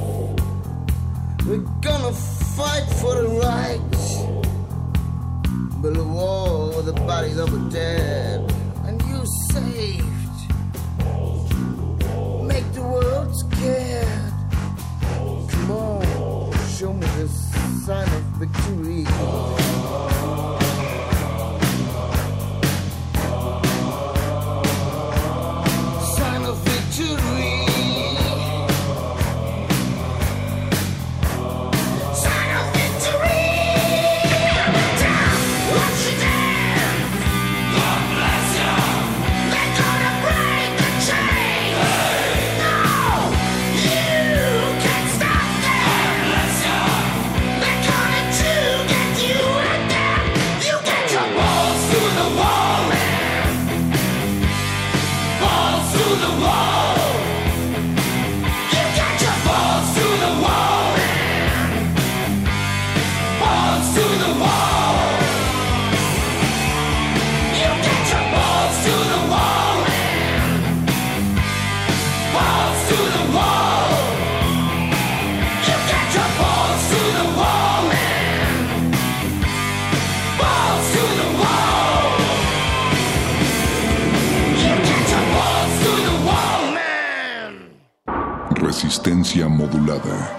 We're gonna fight for the rights. Build a wall with the bodies of the dead. And you saved. Make the world scared. Come on, show me the sign of victory. Modulada.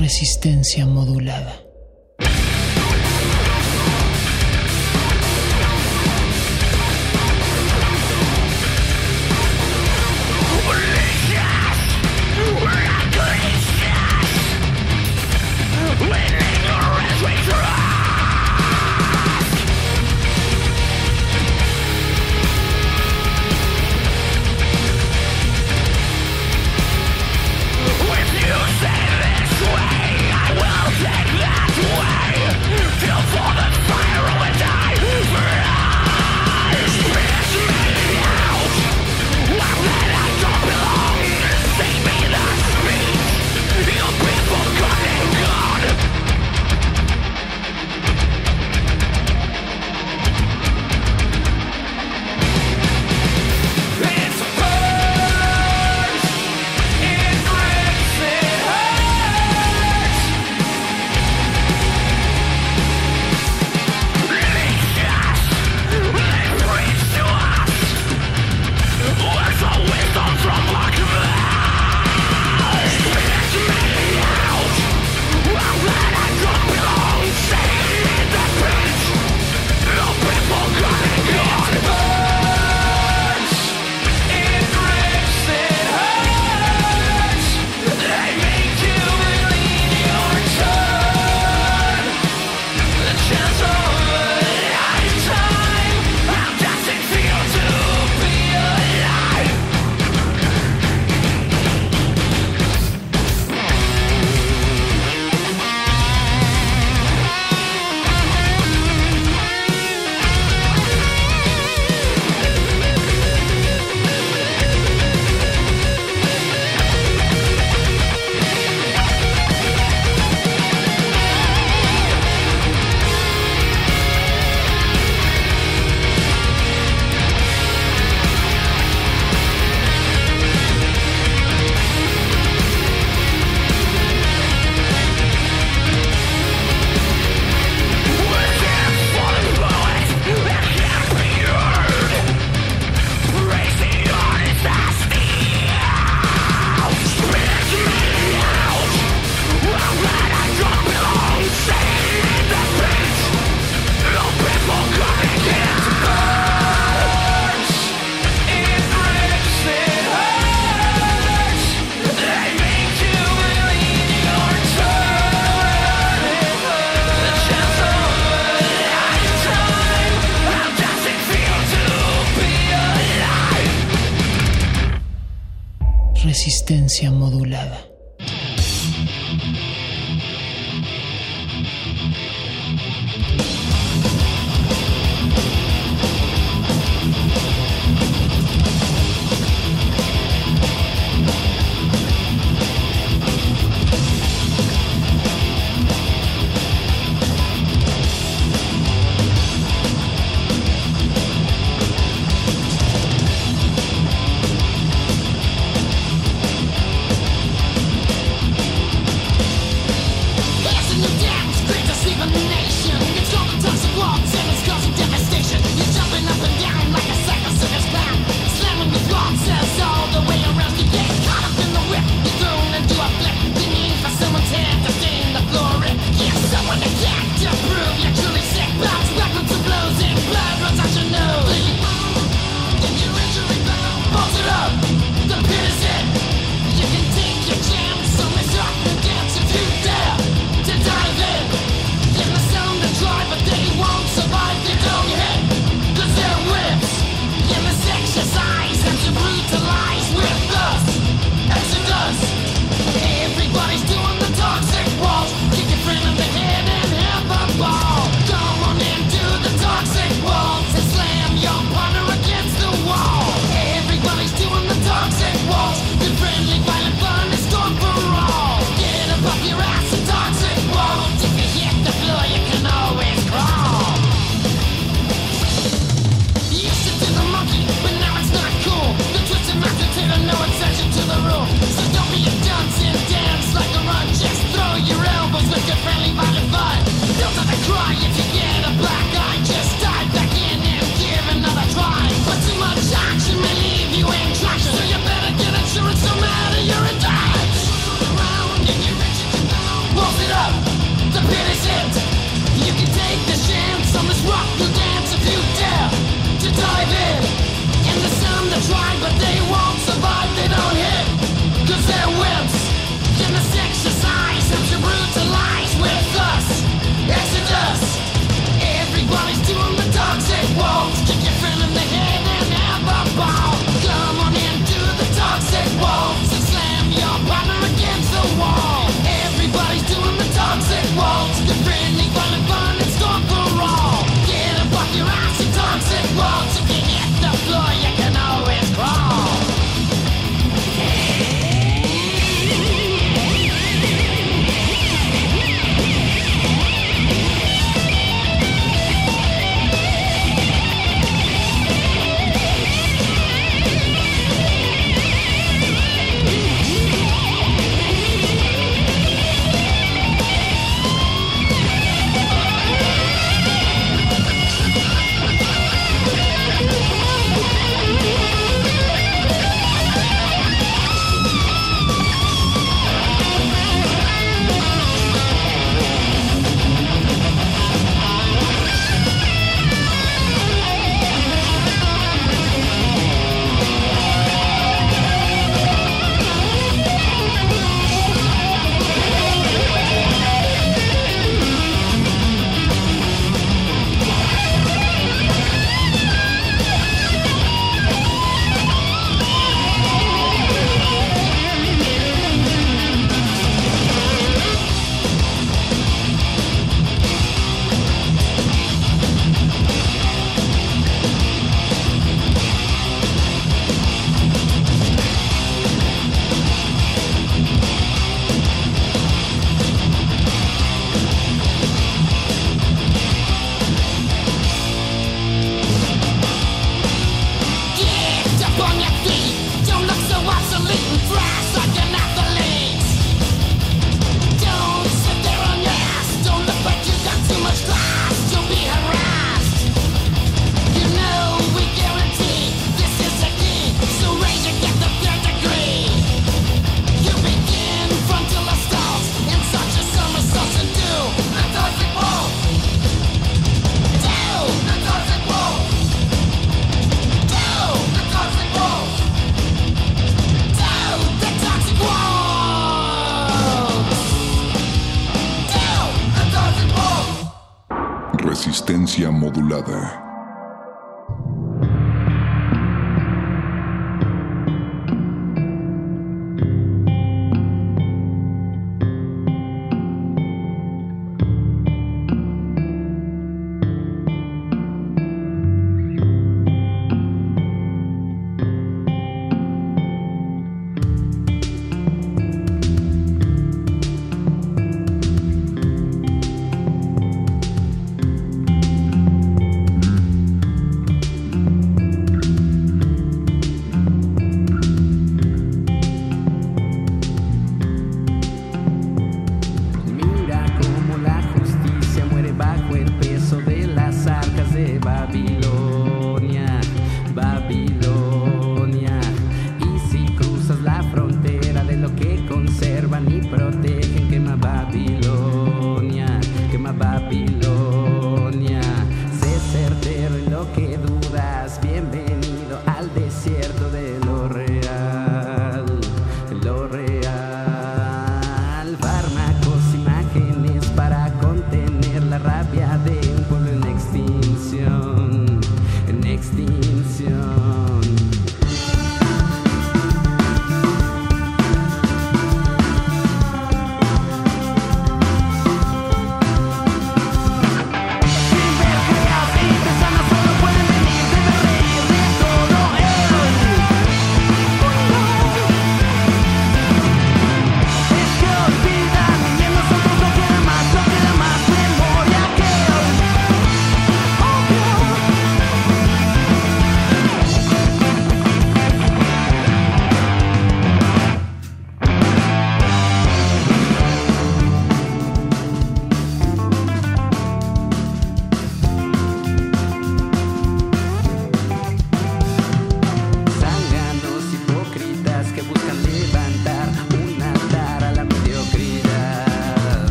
Resistencia modulada.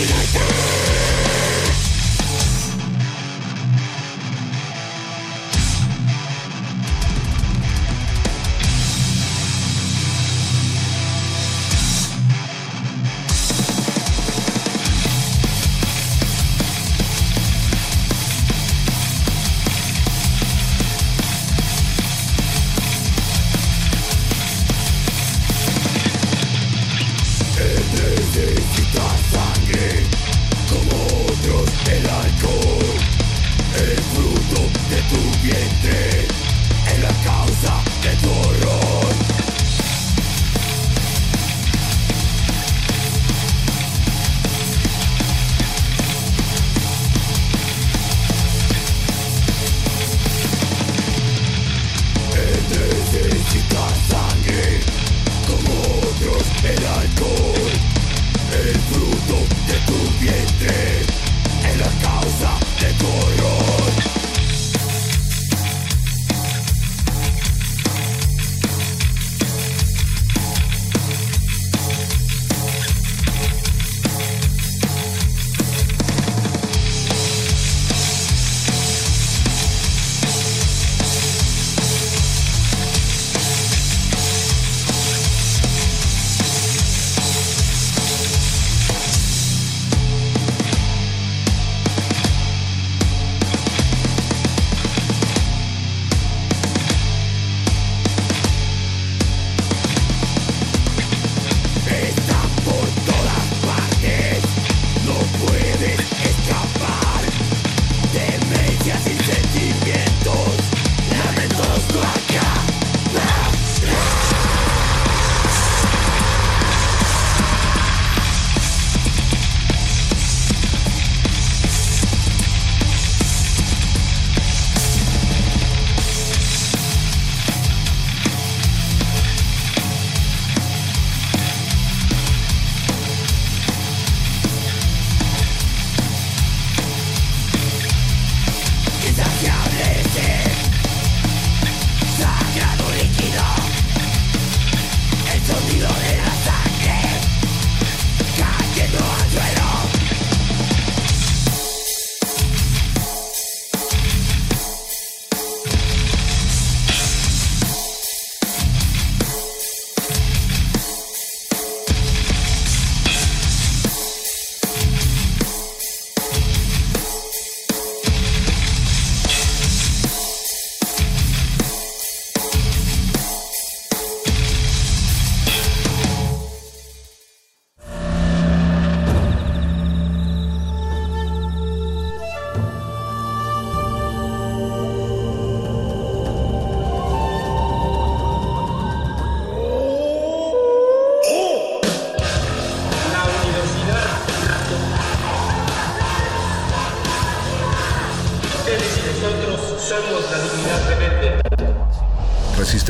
We're